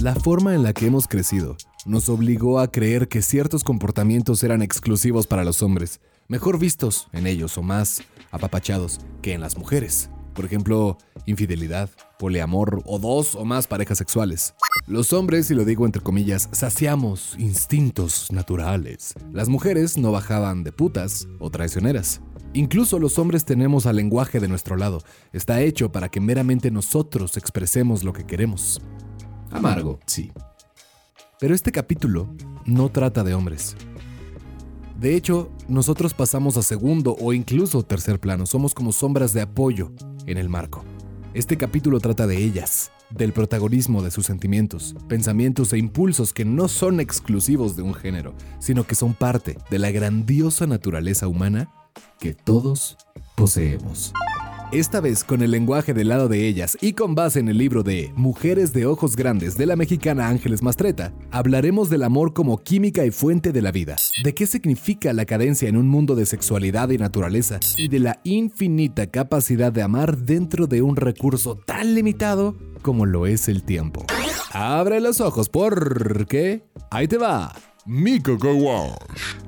La forma en la que hemos crecido nos obligó a creer que ciertos comportamientos eran exclusivos para los hombres, mejor vistos en ellos o más apapachados que en las mujeres. Por ejemplo, infidelidad, poliamor o dos o más parejas sexuales. Los hombres, y lo digo entre comillas, saciamos instintos naturales. Las mujeres no bajaban de putas o traicioneras. Incluso los hombres tenemos al lenguaje de nuestro lado. Está hecho para que meramente nosotros expresemos lo que queremos. Amargo, sí. Pero este capítulo no trata de hombres. De hecho, nosotros pasamos a segundo o incluso tercer plano, somos como sombras de apoyo en el marco. Este capítulo trata de ellas, del protagonismo de sus sentimientos, pensamientos e impulsos que no son exclusivos de un género, sino que son parte de la grandiosa naturaleza humana que todos poseemos. Esta vez con el lenguaje del lado de ellas y con base en el libro de Mujeres de Ojos Grandes de la mexicana Ángeles Mastreta, hablaremos del amor como química y fuente de la vida, de qué significa la cadencia en un mundo de sexualidad y naturaleza, y de la infinita capacidad de amar dentro de un recurso tan limitado como lo es el tiempo. Abre los ojos porque ahí te va. Mi Coco Wash.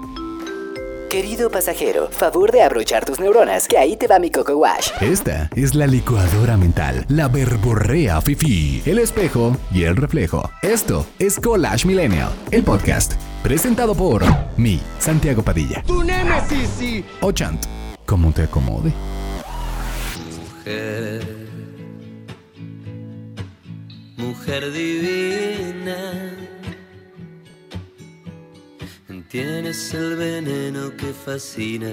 Querido pasajero, favor de abrochar tus neuronas, que ahí te va mi Coco Wash. Esta es la licuadora mental, la verborrea fifi, el espejo y el reflejo. Esto es Collage Millennial, el podcast, presentado por mi Santiago Padilla. ¡Tu némesis, sí! O Chant, como te acomode. Mujer, mujer divina Tienes el veneno que fascina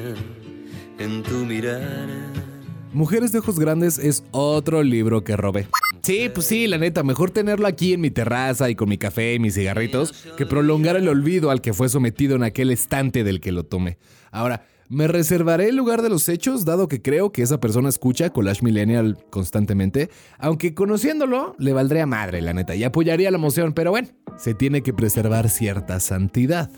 en tu mirada. Mujeres de Ojos Grandes es otro libro que robé. Sí, pues sí, la neta, mejor tenerlo aquí en mi terraza y con mi café y mis cigarritos que prolongar el olvido al que fue sometido en aquel estante del que lo tomé. Ahora, me reservaré el lugar de los hechos, dado que creo que esa persona escucha Collage Millennial constantemente, aunque conociéndolo le valdría madre, la neta, y apoyaría la moción, pero bueno, se tiene que preservar cierta santidad.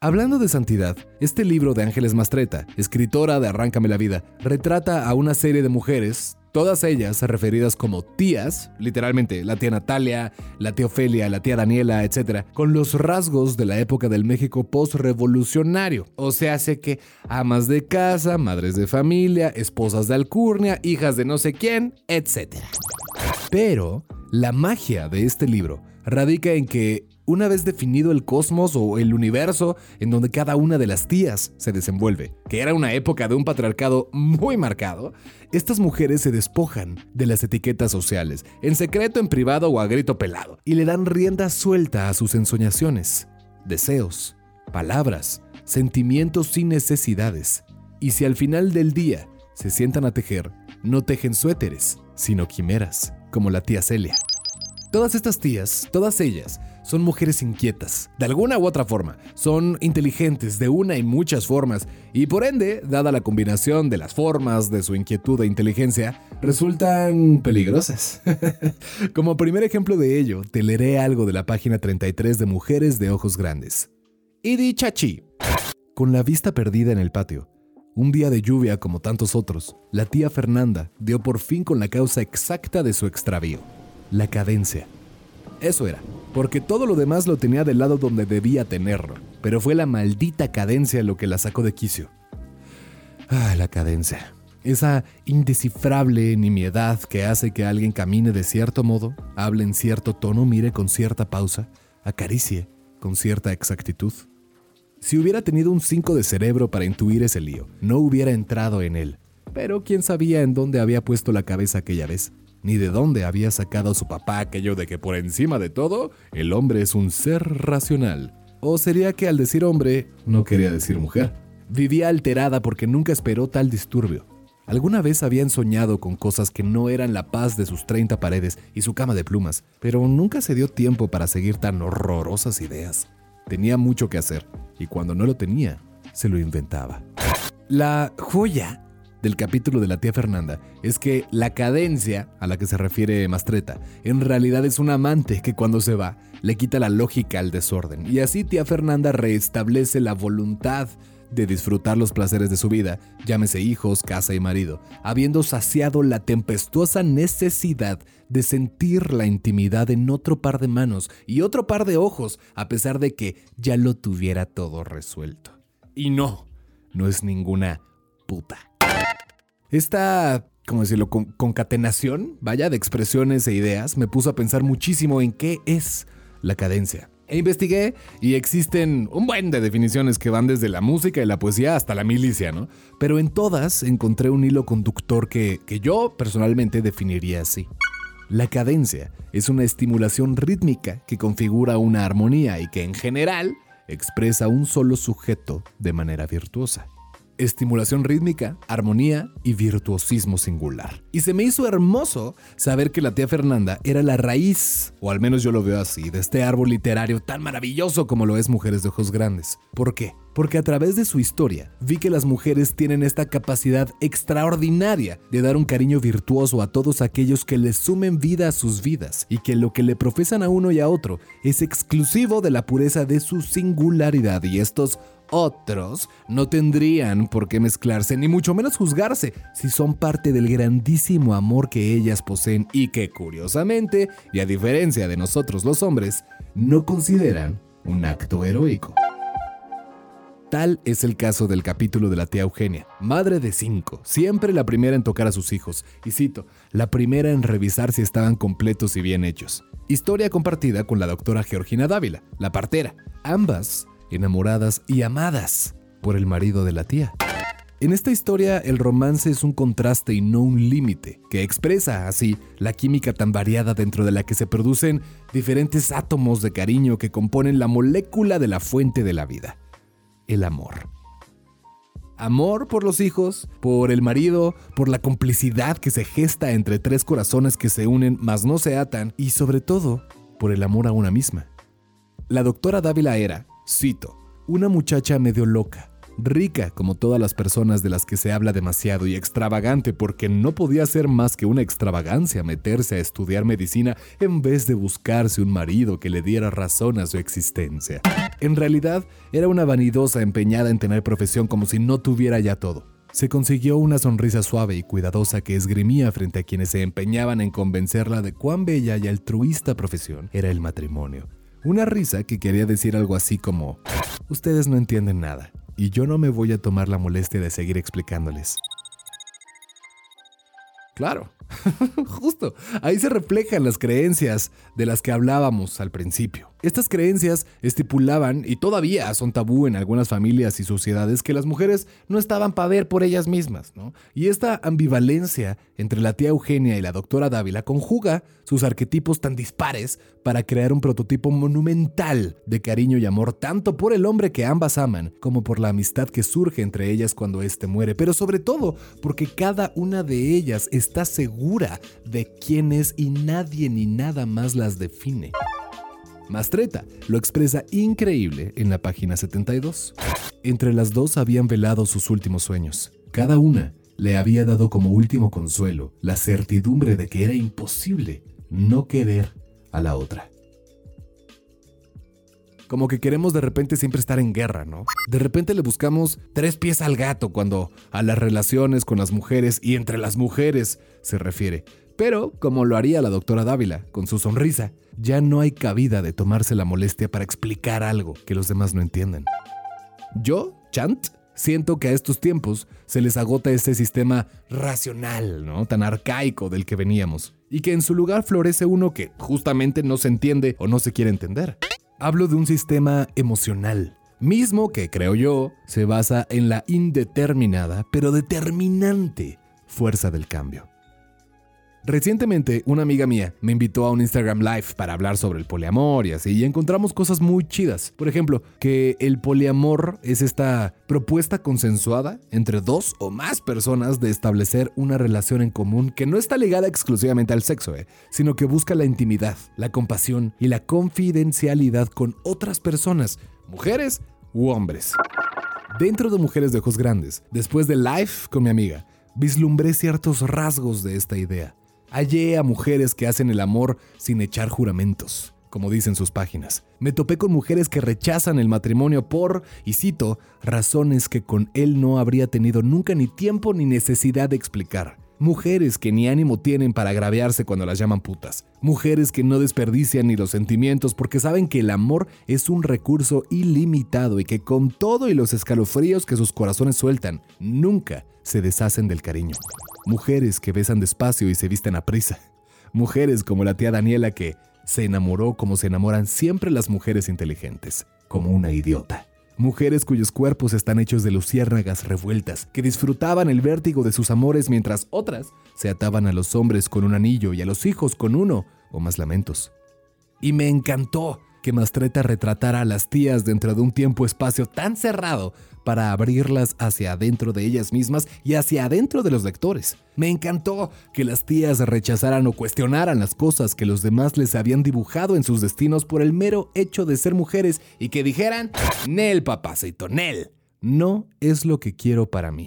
Hablando de santidad, este libro de Ángeles Mastreta, escritora de Arráncame la Vida, retrata a una serie de mujeres, todas ellas referidas como tías, literalmente la tía Natalia, la tía Ofelia, la tía Daniela, etc., con los rasgos de la época del México post-revolucionario. O sea, hace que amas de casa, madres de familia, esposas de alcurnia, hijas de no sé quién, etc. Pero la magia de este libro radica en que una vez definido el cosmos o el universo en donde cada una de las tías se desenvuelve, que era una época de un patriarcado muy marcado, estas mujeres se despojan de las etiquetas sociales, en secreto, en privado o a grito pelado, y le dan rienda suelta a sus ensoñaciones, deseos, palabras, sentimientos sin necesidades. Y si al final del día se sientan a tejer, no tejen suéteres, sino quimeras, como la tía Celia. Todas estas tías, todas ellas, son mujeres inquietas, de alguna u otra forma. Son inteligentes de una y muchas formas, y por ende, dada la combinación de las formas de su inquietud e inteligencia, resultan peligrosas. Como primer ejemplo de ello, te leeré algo de la página 33 de Mujeres de Ojos Grandes. Y Chachi. Con la vista perdida en el patio, un día de lluvia como tantos otros, la tía Fernanda dio por fin con la causa exacta de su extravío, la cadencia. Eso era, porque todo lo demás lo tenía del lado donde debía tenerlo, pero fue la maldita cadencia lo que la sacó de quicio. Ah, la cadencia. Esa indescifrable nimiedad que hace que alguien camine de cierto modo, hable en cierto tono, mire con cierta pausa, acaricie con cierta exactitud. Si hubiera tenido un 5 de cerebro para intuir ese lío, no hubiera entrado en él. Pero quién sabía en dónde había puesto la cabeza aquella vez, ni de dónde había sacado su papá aquello de que por encima de todo, el hombre es un ser racional. O sería que al decir hombre, no quería decir mujer. Vivía alterada porque nunca esperó tal disturbio. Alguna vez habían soñado con cosas que no eran la paz de sus 30 paredes y su cama de plumas, pero nunca se dio tiempo para seguir tan horrorosas ideas. Tenía mucho que hacer, y cuando no lo tenía, se lo inventaba. La joya del capítulo de la tía Fernanda es que la cadencia a la que se refiere Mastreta en realidad es un amante que cuando se va le quita la lógica al desorden y así tía Fernanda restablece la voluntad de disfrutar los placeres de su vida, llámese hijos, casa y marido, habiendo saciado la tempestuosa necesidad de sentir la intimidad en otro par de manos y otro par de ojos, a pesar de que ya lo tuviera todo resuelto. Y no, no es ninguna puta. Esta, ¿cómo decirlo?, concatenación, vaya, de expresiones e ideas, me puso a pensar muchísimo en qué es la cadencia. E investigué y existen un buen de definiciones que van desde la música y la poesía hasta la milicia, ¿no? Pero en todas encontré un hilo conductor que, que yo personalmente definiría así. La cadencia es una estimulación rítmica que configura una armonía y que en general expresa un solo sujeto de manera virtuosa estimulación rítmica, armonía y virtuosismo singular. Y se me hizo hermoso saber que la tía Fernanda era la raíz, o al menos yo lo veo así, de este árbol literario tan maravilloso como lo es Mujeres de Ojos Grandes. ¿Por qué? Porque a través de su historia vi que las mujeres tienen esta capacidad extraordinaria de dar un cariño virtuoso a todos aquellos que les sumen vida a sus vidas y que lo que le profesan a uno y a otro es exclusivo de la pureza de su singularidad y estos otros no tendrían por qué mezclarse ni mucho menos juzgarse si son parte del grandísimo amor que ellas poseen y que curiosamente, y a diferencia de nosotros los hombres, no consideran un acto heroico. Tal es el caso del capítulo de la tía Eugenia, madre de cinco, siempre la primera en tocar a sus hijos, y cito, la primera en revisar si estaban completos y bien hechos. Historia compartida con la doctora Georgina Dávila, la partera, ambas enamoradas y amadas por el marido de la tía. En esta historia el romance es un contraste y no un límite, que expresa así la química tan variada dentro de la que se producen diferentes átomos de cariño que componen la molécula de la fuente de la vida, el amor. Amor por los hijos, por el marido, por la complicidad que se gesta entre tres corazones que se unen mas no se atan y sobre todo por el amor a una misma. La doctora Dávila era, Cito, una muchacha medio loca, rica como todas las personas de las que se habla demasiado y extravagante porque no podía ser más que una extravagancia meterse a estudiar medicina en vez de buscarse un marido que le diera razón a su existencia. En realidad, era una vanidosa empeñada en tener profesión como si no tuviera ya todo. Se consiguió una sonrisa suave y cuidadosa que esgrimía frente a quienes se empeñaban en convencerla de cuán bella y altruista profesión era el matrimonio una risa que quería decir algo así como, ustedes no entienden nada, y yo no me voy a tomar la molestia de seguir explicándoles. Claro, justo, ahí se reflejan las creencias de las que hablábamos al principio. Estas creencias estipulaban, y todavía son tabú en algunas familias y sociedades, que las mujeres no estaban para ver por ellas mismas, ¿no? Y esta ambivalencia entre la tía Eugenia y la doctora Dávila conjuga sus arquetipos tan dispares para crear un prototipo monumental de cariño y amor tanto por el hombre que ambas aman, como por la amistad que surge entre ellas cuando éste muere, pero sobre todo porque cada una de ellas está segura de quién es y nadie ni nada más las define. Mastreta lo expresa increíble en la página 72. Entre las dos habían velado sus últimos sueños. Cada una le había dado como último consuelo la certidumbre de que era imposible no querer a la otra. Como que queremos de repente siempre estar en guerra, ¿no? De repente le buscamos tres pies al gato cuando a las relaciones con las mujeres y entre las mujeres se refiere. Pero, como lo haría la doctora Dávila, con su sonrisa, ya no hay cabida de tomarse la molestia para explicar algo que los demás no entienden. Yo, Chant, siento que a estos tiempos se les agota ese sistema racional, ¿no? Tan arcaico del que veníamos. Y que en su lugar florece uno que justamente no se entiende o no se quiere entender. Hablo de un sistema emocional, mismo que, creo yo, se basa en la indeterminada, pero determinante fuerza del cambio. Recientemente, una amiga mía me invitó a un Instagram Live para hablar sobre el poliamor y así, y encontramos cosas muy chidas. Por ejemplo, que el poliamor es esta propuesta consensuada entre dos o más personas de establecer una relación en común que no está ligada exclusivamente al sexo, ¿eh? sino que busca la intimidad, la compasión y la confidencialidad con otras personas, mujeres u hombres. Dentro de Mujeres de Ojos Grandes, después del live con mi amiga, vislumbré ciertos rasgos de esta idea. Hallé a mujeres que hacen el amor sin echar juramentos, como dicen sus páginas. Me topé con mujeres que rechazan el matrimonio por, y cito, razones que con él no habría tenido nunca ni tiempo ni necesidad de explicar. Mujeres que ni ánimo tienen para agraviarse cuando las llaman putas. Mujeres que no desperdician ni los sentimientos porque saben que el amor es un recurso ilimitado y que con todo y los escalofríos que sus corazones sueltan, nunca se deshacen del cariño. Mujeres que besan despacio y se visten a prisa. Mujeres como la tía Daniela que se enamoró como se enamoran siempre las mujeres inteligentes, como una idiota. Mujeres cuyos cuerpos están hechos de luciérnagas revueltas, que disfrutaban el vértigo de sus amores mientras otras se ataban a los hombres con un anillo y a los hijos con uno o más lamentos. Y me encantó que Mastreta retratara a las tías dentro de un tiempo-espacio tan cerrado para abrirlas hacia adentro de ellas mismas y hacia adentro de los lectores. Me encantó que las tías rechazaran o cuestionaran las cosas que los demás les habían dibujado en sus destinos por el mero hecho de ser mujeres y que dijeran, Nel, papacito, Nel, no es lo que quiero para mí.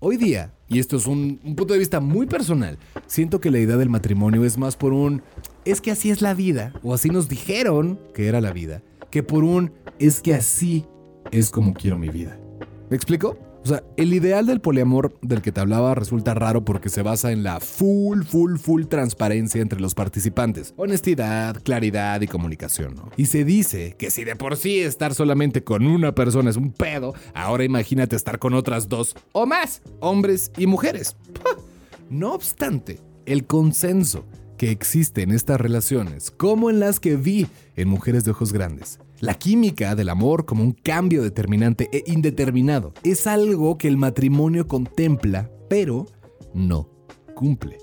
Hoy día, y esto es un, punto de vista muy personal, siento que la idea del matrimonio es más por un es que así es la vida, o así nos dijeron que era la vida, que por un es que así es como quiero mi vida. ¿Me explico? O sea, el ideal del poliamor del que te hablaba resulta raro porque se basa en la full, full, full transparencia entre los participantes. Honestidad, claridad y comunicación. Y se dice que si de por sí estar solamente con una persona es un pedo, ahora imagínate estar con otras dos o más, hombres y mujeres. No obstante, el consenso que existe en estas relaciones, como en las que vi en Mujeres de Ojos Grandes. La química del amor como un cambio determinante e indeterminado es algo que el matrimonio contempla, pero no cumple.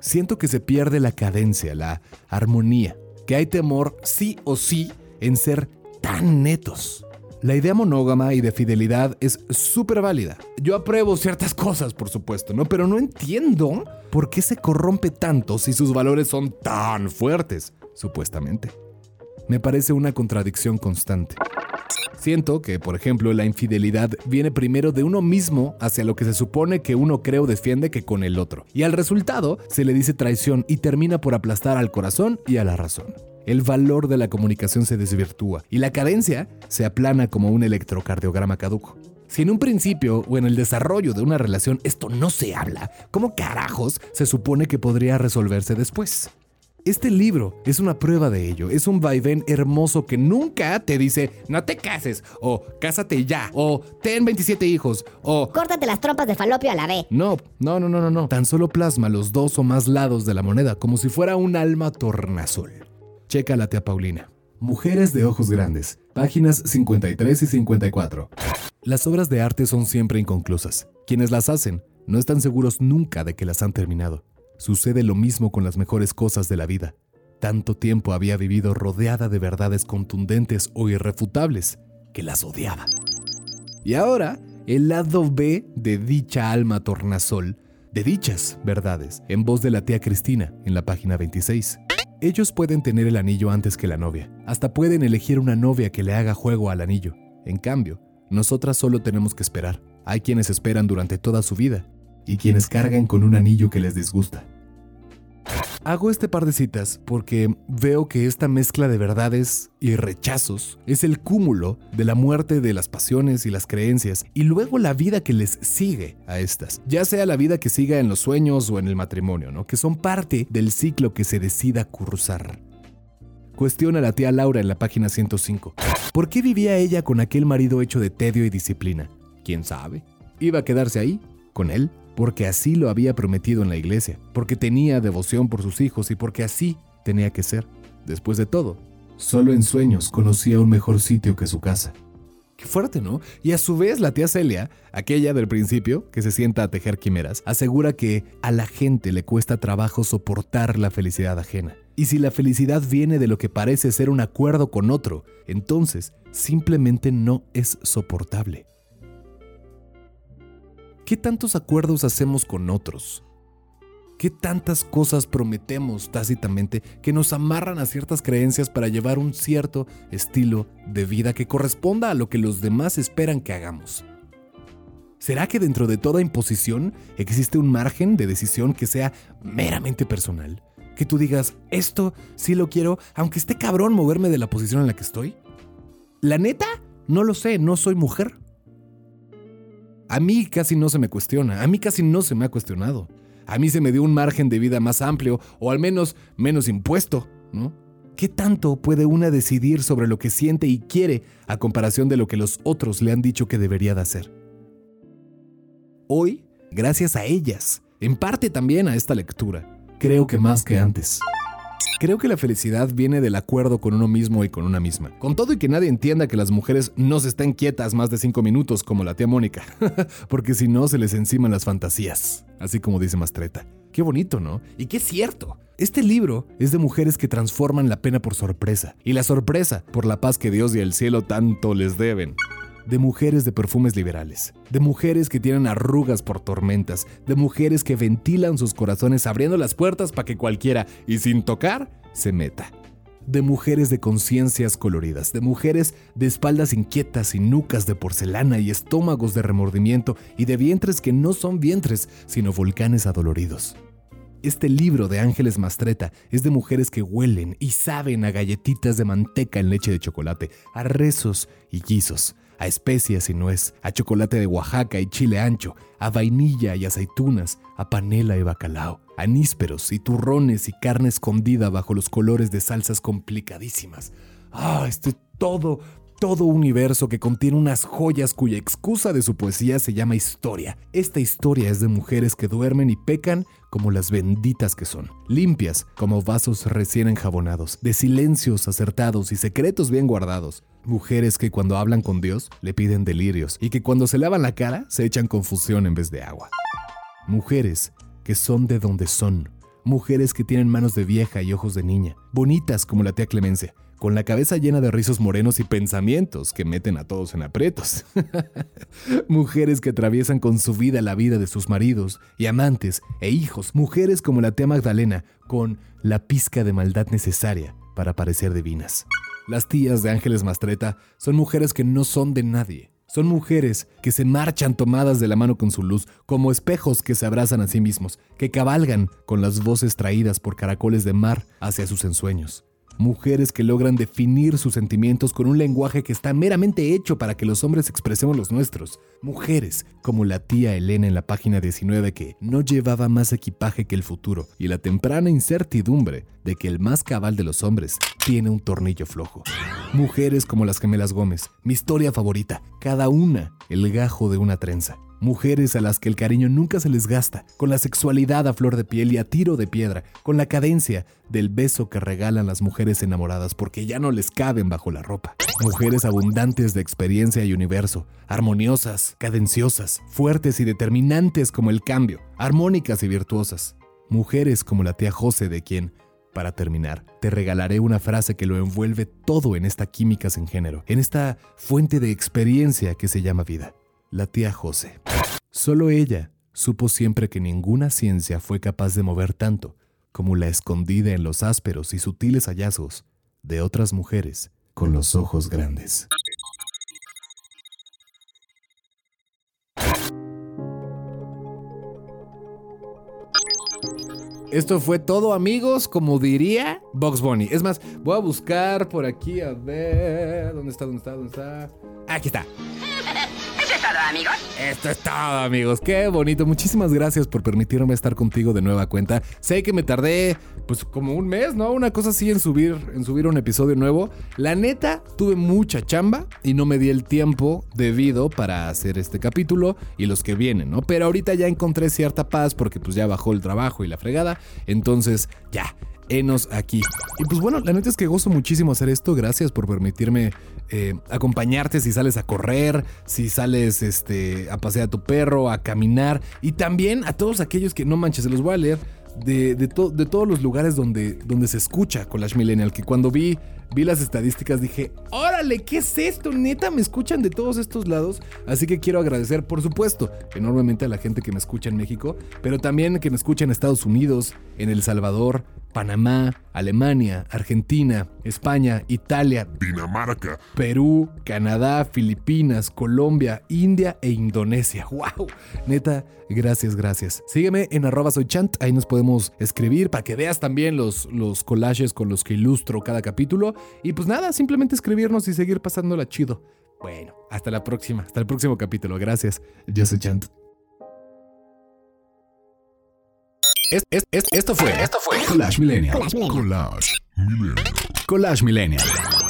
Siento que se pierde la cadencia, la armonía, que hay temor sí o sí en ser tan netos. La idea monógama y de fidelidad es súper válida. Yo apruebo ciertas cosas, por supuesto, ¿no? Pero no entiendo por qué se corrompe tanto si sus valores son tan fuertes, supuestamente. Me parece una contradicción constante. Siento que, por ejemplo, la infidelidad viene primero de uno mismo hacia lo que se supone que uno cree o defiende que con el otro. Y al resultado se le dice traición y termina por aplastar al corazón y a la razón el valor de la comunicación se desvirtúa y la cadencia se aplana como un electrocardiograma caduco. Si en un principio o en el desarrollo de una relación esto no se habla, ¿cómo carajos se supone que podría resolverse después? Este libro es una prueba de ello. Es un vaivén hermoso que nunca te dice no te cases, o cásate ya, o ten 27 hijos, o córtate las trompas de falopio a la B. No, no, no, no, no, no. Tan solo plasma los dos o más lados de la moneda como si fuera un alma tornasol. Checa la tía Paulina. Mujeres de ojos grandes, páginas 53 y 54. Las obras de arte son siempre inconclusas. Quienes las hacen no están seguros nunca de que las han terminado. Sucede lo mismo con las mejores cosas de la vida. Tanto tiempo había vivido rodeada de verdades contundentes o irrefutables que las odiaba. Y ahora, el lado B de dicha alma tornasol, de dichas verdades, en voz de la tía Cristina, en la página 26. Ellos pueden tener el anillo antes que la novia. Hasta pueden elegir una novia que le haga juego al anillo. En cambio, nosotras solo tenemos que esperar. Hay quienes esperan durante toda su vida y quienes cargan con un anillo que les disgusta. Hago este par de citas porque veo que esta mezcla de verdades y rechazos es el cúmulo de la muerte de las pasiones y las creencias y luego la vida que les sigue a estas, ya sea la vida que siga en los sueños o en el matrimonio, ¿no? que son parte del ciclo que se decida cursar. Cuestiona la tía Laura en la página 105. ¿Por qué vivía ella con aquel marido hecho de tedio y disciplina? ¿Quién sabe? ¿Iba a quedarse ahí? ¿Con él? Porque así lo había prometido en la iglesia, porque tenía devoción por sus hijos y porque así tenía que ser. Después de todo, solo en sueños conocía un mejor sitio que su casa. Qué fuerte, ¿no? Y a su vez la tía Celia, aquella del principio, que se sienta a tejer quimeras, asegura que a la gente le cuesta trabajo soportar la felicidad ajena. Y si la felicidad viene de lo que parece ser un acuerdo con otro, entonces simplemente no es soportable. ¿Qué tantos acuerdos hacemos con otros? ¿Qué tantas cosas prometemos tácitamente que nos amarran a ciertas creencias para llevar un cierto estilo de vida que corresponda a lo que los demás esperan que hagamos? ¿Será que dentro de toda imposición existe un margen de decisión que sea meramente personal? Que tú digas, esto sí lo quiero, aunque esté cabrón moverme de la posición en la que estoy. La neta, no lo sé, no soy mujer. A mí casi no se me cuestiona, a mí casi no se me ha cuestionado a mí se me dio un margen de vida más amplio o al menos menos impuesto, ¿no? ¿Qué tanto puede una decidir sobre lo que siente y quiere a comparación de lo que los otros le han dicho que debería de hacer? Hoy, gracias a ellas, en parte también a esta lectura, creo que más que antes. Creo que la felicidad viene del acuerdo con uno mismo y con una misma. Con todo y que nadie entienda que las mujeres no se estén quietas más de cinco minutos como la tía Mónica, porque si no se les enciman las fantasías, así como dice Mastreta. Qué bonito, ¿no? Y qué cierto. Este libro es de mujeres que transforman la pena por sorpresa y la sorpresa por la paz que Dios y el cielo tanto les deben de mujeres de perfumes liberales, de mujeres que tienen arrugas por tormentas, de mujeres que ventilan sus corazones abriendo las puertas para que cualquiera, y sin tocar, se meta. De mujeres de conciencias coloridas, de mujeres de espaldas inquietas y nucas de porcelana y estómagos de remordimiento y de vientres que no son vientres, sino volcanes adoloridos. Este libro de Ángeles Mastreta es de mujeres que huelen y saben a galletitas de manteca en leche de chocolate, a rezos y guisos, a especias y nuez, a chocolate de Oaxaca y chile ancho, a vainilla y aceitunas, a panela y bacalao, a nísperos y turrones y carne escondida bajo los colores de salsas complicadísimas. Ah, este todo, todo universo que contiene unas joyas cuya excusa de su poesía se llama historia. Esta historia es de mujeres que duermen y pecan como las benditas que son, limpias como vasos recién enjabonados, de silencios acertados y secretos bien guardados. Mujeres que cuando hablan con Dios le piden delirios y que cuando se lavan la cara se echan confusión en vez de agua. Mujeres que son de donde son. Mujeres que tienen manos de vieja y ojos de niña, bonitas como la tía Clemencia, con la cabeza llena de rizos morenos y pensamientos que meten a todos en aprietos. mujeres que atraviesan con su vida la vida de sus maridos y amantes e hijos. Mujeres como la tía Magdalena, con la pizca de maldad necesaria para parecer divinas. Las tías de Ángeles Mastreta son mujeres que no son de nadie. Son mujeres que se marchan tomadas de la mano con su luz, como espejos que se abrazan a sí mismos, que cabalgan con las voces traídas por caracoles de mar hacia sus ensueños mujeres que logran definir sus sentimientos con un lenguaje que está meramente hecho para que los hombres expresemos los nuestros, mujeres como la tía Elena en la página 19 que no llevaba más equipaje que el futuro y la temprana incertidumbre de que el más cabal de los hombres tiene un tornillo flojo. Mujeres como las gemelas Gómez, mi historia favorita, cada una el gajo de una trenza mujeres a las que el cariño nunca se les gasta, con la sexualidad a flor de piel y a tiro de piedra, con la cadencia del beso que regalan las mujeres enamoradas porque ya no les caben bajo la ropa. Mujeres abundantes de experiencia y universo, armoniosas, cadenciosas, fuertes y determinantes como el cambio, armónicas y virtuosas. Mujeres como la tía José de quien, para terminar, te regalaré una frase que lo envuelve todo en esta química sin género, en esta fuente de experiencia que se llama vida la tía José. Solo ella supo siempre que ninguna ciencia fue capaz de mover tanto como la escondida en los ásperos y sutiles hallazgos de otras mujeres con los ojos grandes. Esto fue todo, amigos, como diría Box Bunny. Es más, voy a buscar por aquí a ver. ¿Dónde está? ¿Dónde está? ¿Dónde está? Aquí está amigos. Esto es todo, amigos. Qué bonito. Muchísimas gracias por permitirme estar contigo de nueva cuenta. Sé que me tardé, pues, como un mes, ¿no? Una cosa así en subir, en subir un episodio nuevo. La neta, tuve mucha chamba y no me di el tiempo debido para hacer este capítulo y los que vienen, ¿no? Pero ahorita ya encontré cierta paz porque, pues, ya bajó el trabajo y la fregada. Entonces, ya enos aquí. Y pues bueno, la neta es que gozo muchísimo hacer esto. Gracias por permitirme eh, acompañarte si sales a correr, si sales este, a pasear a tu perro, a caminar. Y también a todos aquellos que no manches, se los voy a leer de, de, de todos los lugares donde, donde se escucha Collage Millennial. Que cuando vi vi las estadísticas, dije, órale, ¿qué es esto? Neta, me escuchan de todos estos lados. Así que quiero agradecer, por supuesto, enormemente a la gente que me escucha en México, pero también que me escucha en Estados Unidos, en El Salvador, Panamá, Alemania, Argentina, España, Italia, Dinamarca, Perú, Canadá, Filipinas, Colombia, India e Indonesia. ¡Wow! Neta, gracias, gracias. Sígueme en arroba soy chant, ahí nos podemos escribir para que veas también los, los collages con los que ilustro cada capítulo. Y pues nada, simplemente escribirnos y seguir pasándola chido. Bueno, hasta la próxima, hasta el próximo capítulo. Gracias. Yo soy Chant. Es, es, es, esto fue. Esto fue Collage Millennial. Collage Millennial. Collage Millennial. Collage Millennial.